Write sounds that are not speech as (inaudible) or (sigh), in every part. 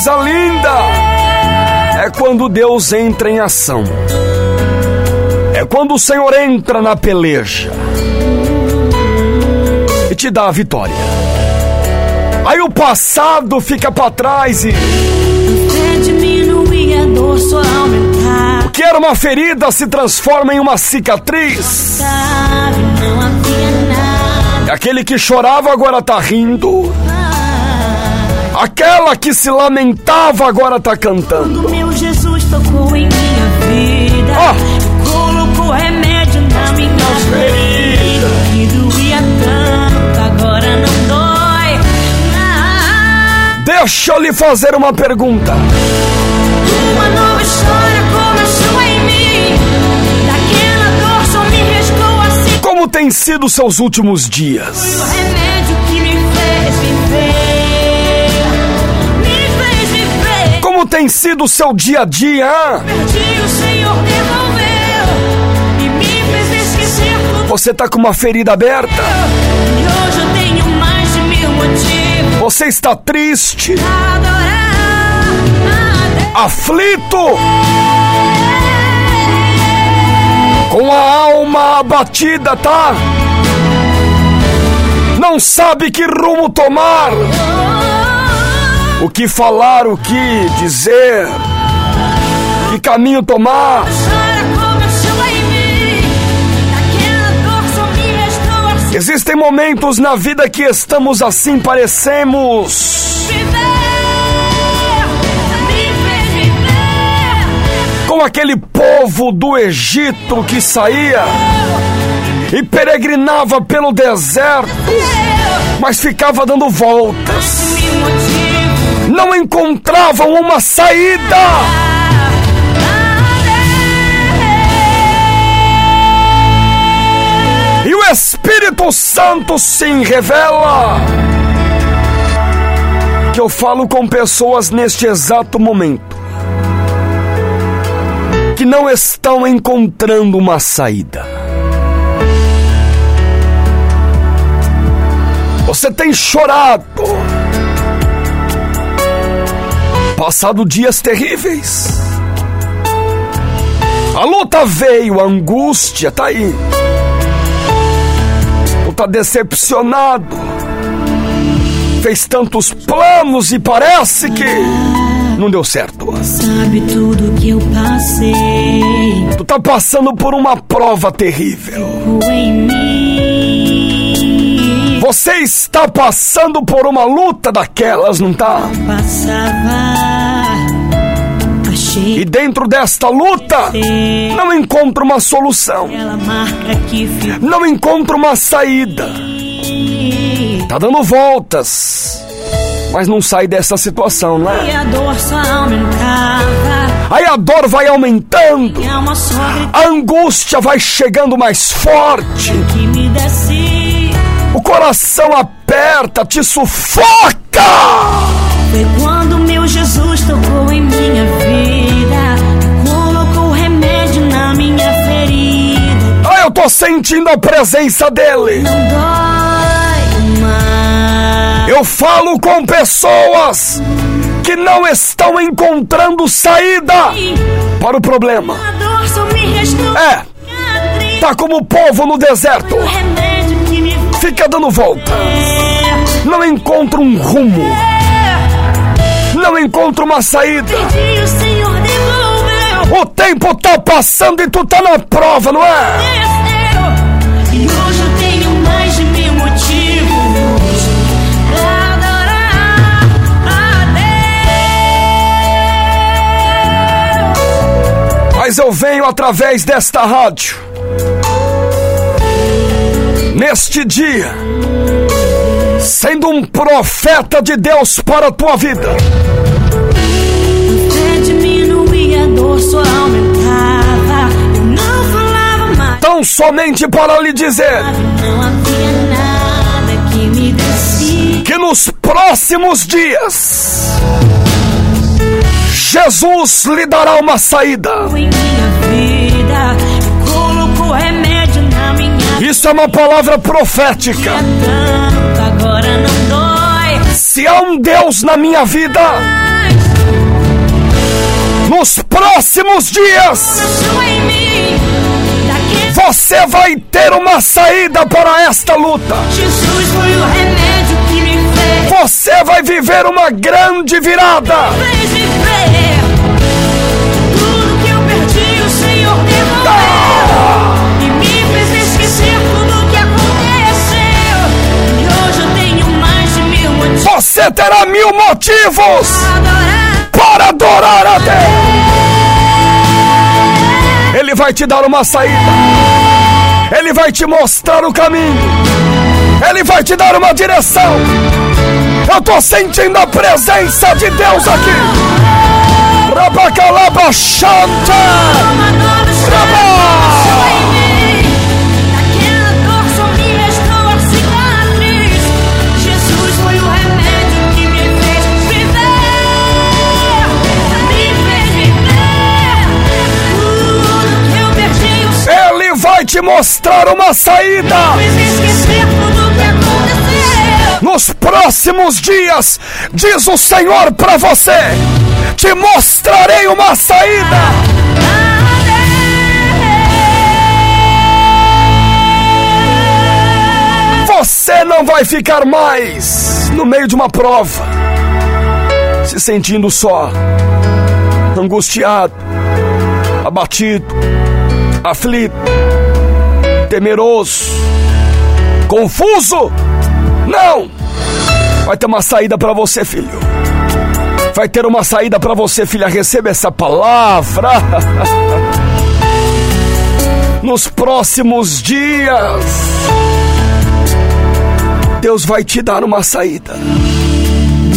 coisa linda é quando Deus entra em ação. É quando o Senhor entra na peleja e te dá a vitória. Aí o passado fica para trás e. O que era uma ferida se transforma em uma cicatriz. Aquele que chorava agora tá rindo. Aquela que se lamentava agora tá cantando. Quando meu Jesus tocou em minha vida, Ó. colocou remédio na minha ferida. Que doía tanto, agora não dói. Ah, Deixa eu lhe fazer uma pergunta. uma nova história começou em mim. Daquela dor só me restou assim. Como tem sido seus últimos dias? O remédio que me fez viver. Como tem sido seu dia a dia? Perdi, o Senhor devolveu. E me fez esquecer tudo. Você tá com uma ferida aberta? E hoje eu tenho mais de mil motivos Você está triste, adorar aflito, com a alma abatida, tá? Não sabe que rumo tomar, o que falar, o que dizer, que caminho tomar. Existem momentos na vida que estamos assim, parecemos. Com aquele povo do Egito que saía e peregrinava pelo deserto, mas ficava dando voltas, não encontravam uma saída. E o Espírito Santo sim revela que eu falo com pessoas neste exato momento que não estão encontrando uma saída. Você tem chorado, passado dias terríveis. A luta veio, a angústia tá aí. Tu tá decepcionado. Fez tantos planos e parece que não deu certo. Sabe tudo que eu passei Tu tá passando por uma prova terrível. em mim. Você está passando por uma luta daquelas, não tá? Passava, E dentro desta luta, não encontra uma solução. Não encontra uma saída. Tá dando voltas. Mas não sai dessa situação, né? Aí a dor vai aumentando. A angústia vai chegando mais forte. Coração aperta, te sufoca. Foi quando meu Jesus tocou em minha vida. Colocou remédio na minha ferida. Ah, eu tô sentindo a presença dele. Não dói mais. Eu falo com pessoas que não estão encontrando saída para o problema. É, tá como o povo no deserto. Fica dando volta. Não encontra um rumo. Não encontra uma saída. o tempo tá passando e tu tá na prova, não é? Mas eu venho através desta rádio. Neste dia, sendo um profeta de Deus para a tua vida. Fé diminuía, a dor só aumentava. Eu não falava mais. Tão somente para lhe dizer Não havia nada que me descia. que nos próximos dias, Jesus lhe dará uma saída. Em minha vida, colocou remédio Isso é uma palavra profética. Se há um Deus na minha vida, nos próximos dias, você vai ter uma saída para esta luta. Você vai viver uma grande virada. Você terá mil motivos para adorar a Deus. Ele vai te dar uma saída. Ele vai te mostrar o caminho. Ele vai te dar uma direção. Eu tô sentindo a presença de Deus aqui. Rabacalaba Shanta. Uma te mostrar uma saída. Nos próximos dias, diz o Senhor para você: te mostrarei uma saída. Você não vai ficar mais no meio de uma prova, se sentindo só, angustiado, abatido, aflito, temeroso, confuso. Não! Vai ter uma saída para você, filho. Vai ter uma saída para você, filha. Receba essa palavra. (laughs) Nos próximos dias, Deus vai te dar uma saída.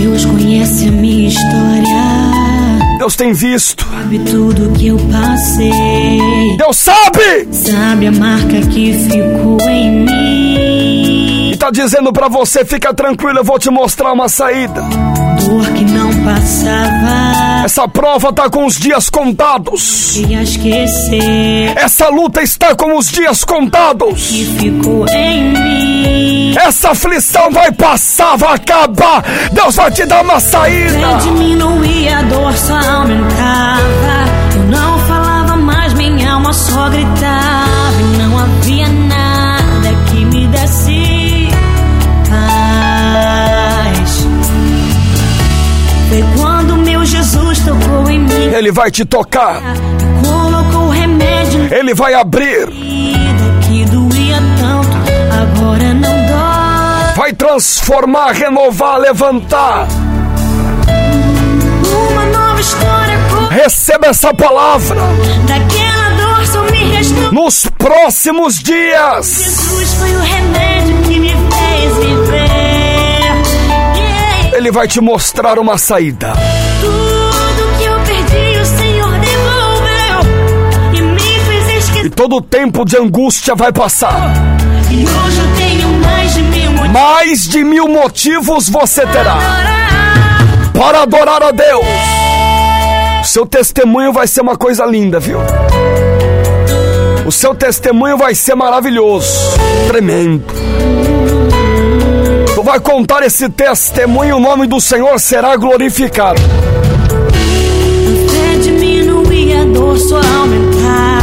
Deus conhece a minha história, Deus tem visto. sabe tudo que eu passei, Deus sabe! sabe a marca que ficou em mim. E tá dizendo para você: fica tranquilo, eu vou te mostrar uma saída. Dor que não passava, Essa prova tá com os dias contados. Essa luta está com os dias contados. que ficou em mim. Essa aflição vai passar, vai acabar. Deus vai te dar uma saída. Sem diminuir, a dor só aumentava. Eu não falava mais, minha alma só gritava. Quando meu Jesus tocou em mim. Ele vai te tocar. Colocou remédio Ele vai abrir. que doía tanto. Agora não dói. Vai transformar, renovar, levantar. Uma nova história Receba essa palavra. daquela dor só me restou. Nos próximos dias, Jesus foi o remédio que me Ele vai te mostrar uma saída. Tudo que eu perdi, o Senhor devolveu e me fez E esquecer. todo o tempo de angústia vai passar. E hoje eu tenho mais de mil motivos Mais de mil motivos você terá adorar. para adorar a Deus. Seu testemunho vai ser uma coisa linda, viu? O seu testemunho vai ser maravilhoso, tremendo. Tu vai contar esse testemunho, o nome do Senhor será glorificado. A fé diminuía, a dor só aumentava.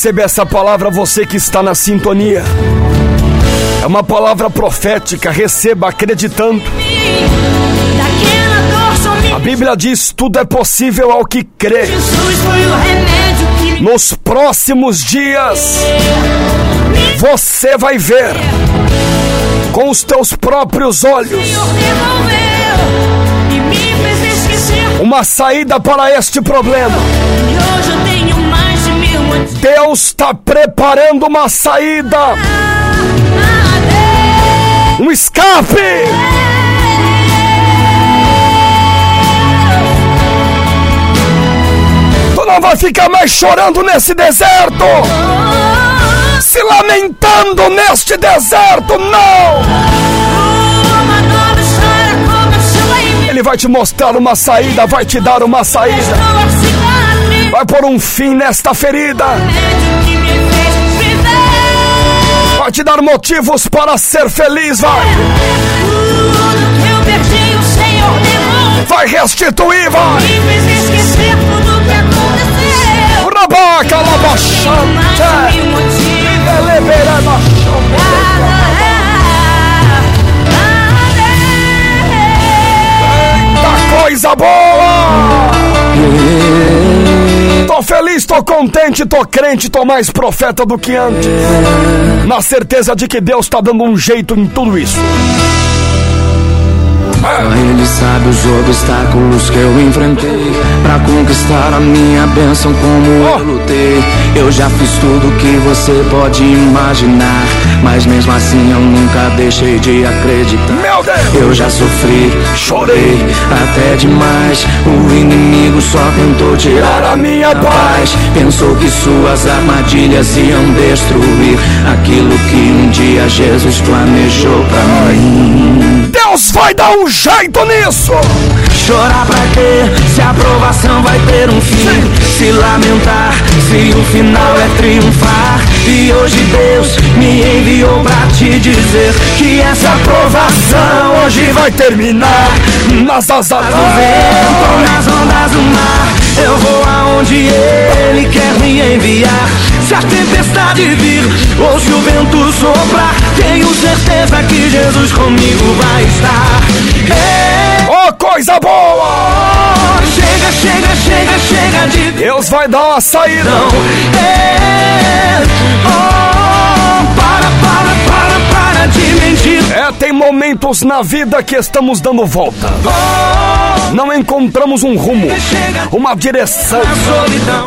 Receba essa palavra, você que está na sintonia. É uma palavra profética, receba acreditando. A Bíblia diz: tudo é possível ao que crê. Nos próximos dias, você vai ver com os teus próprios olhos uma saída para este problema. Deus está preparando uma saída, um escape. Tu não vai ficar mais chorando nesse deserto, se lamentando neste deserto, não! Ele vai te mostrar uma saída, vai te dar uma saída. Vai pôr um fim nesta ferida, vai te dar motivos para ser feliz, vai, vai restituir, vai. Rabaca, motivo eleberama, da coisa boa. Feliz, tô contente, tô crente, tô mais profeta do que antes. Na certeza de que Deus tá dando um jeito em tudo isso. Ele sabe os obstáculos que eu enfrentei Pra conquistar a minha bênção como eu lutei. Eu já fiz tudo que você pode imaginar Mas mesmo assim eu nunca deixei de acreditar. Meu Deus! Eu já sofri, chorei até demais. O inimigo só tentou tirar a minha paz. Pensou que suas armadilhas iam destruir Aquilo que um dia Jesus planejou pra mim vai dar um jeito nisso! Chorar pra quê? Se a aprovação vai ter um fim. Se lamentar, se o final é triunfar. E hoje Deus me enviou pra te dizer Que essa aprovação hoje Vai terminar nas asas do vento nas ondas do mar. Eu vou aonde Ele quer me enviar. Se a tempestade vir ou se o vento soprar certeza que Jesus comigo vai estar Oh, coisa boa! Chega, chega, chega, chega de Deus vai dar uma saída. não é. Oh, para, para, para, para de mentir. É, tem momentos na vida que estamos dando volta. Oh, Não encontramos um rumo, uma direção.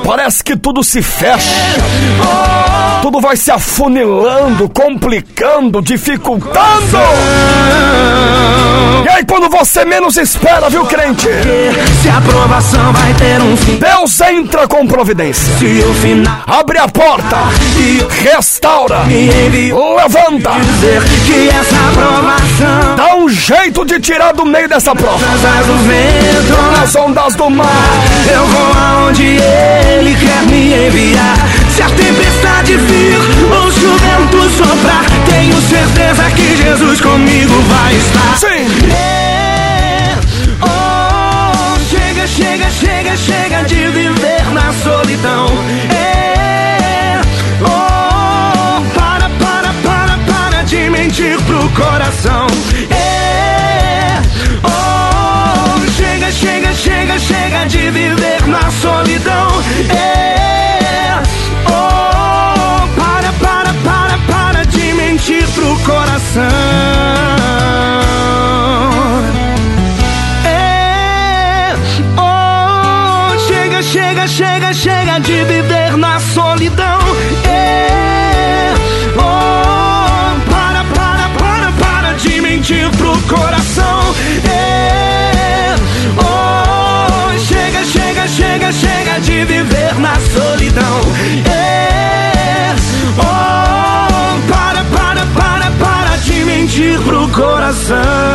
Parece que tudo se fecha. Tudo vai se afunilando, complicando, dificultando. E aí, quando você menos espera, viu, crente? se a aprovação vai ter um fim. Deus entra com providência. Abre a porta, e restaura, levanta, dá um jeito de tirar do meio dessa prova. Vento Nas ondas do mar, Eu vou aonde Ele quer me enviar. Se a tempestade vir ou se o vento soprar, tenho certeza que Jesus comigo vai estar. sim, oh, chega, chega, chega, chega de viver na solidão. É, oh, para, para, para, para de mentir pro coração. Chega, chega, chega, de viver na solidão. É, oh, para, para, para, para de mentir pro coração. É, oh, chega, chega, chega, chega de viver na solidão. É, oh, para, para, para, para de mentir pro coração.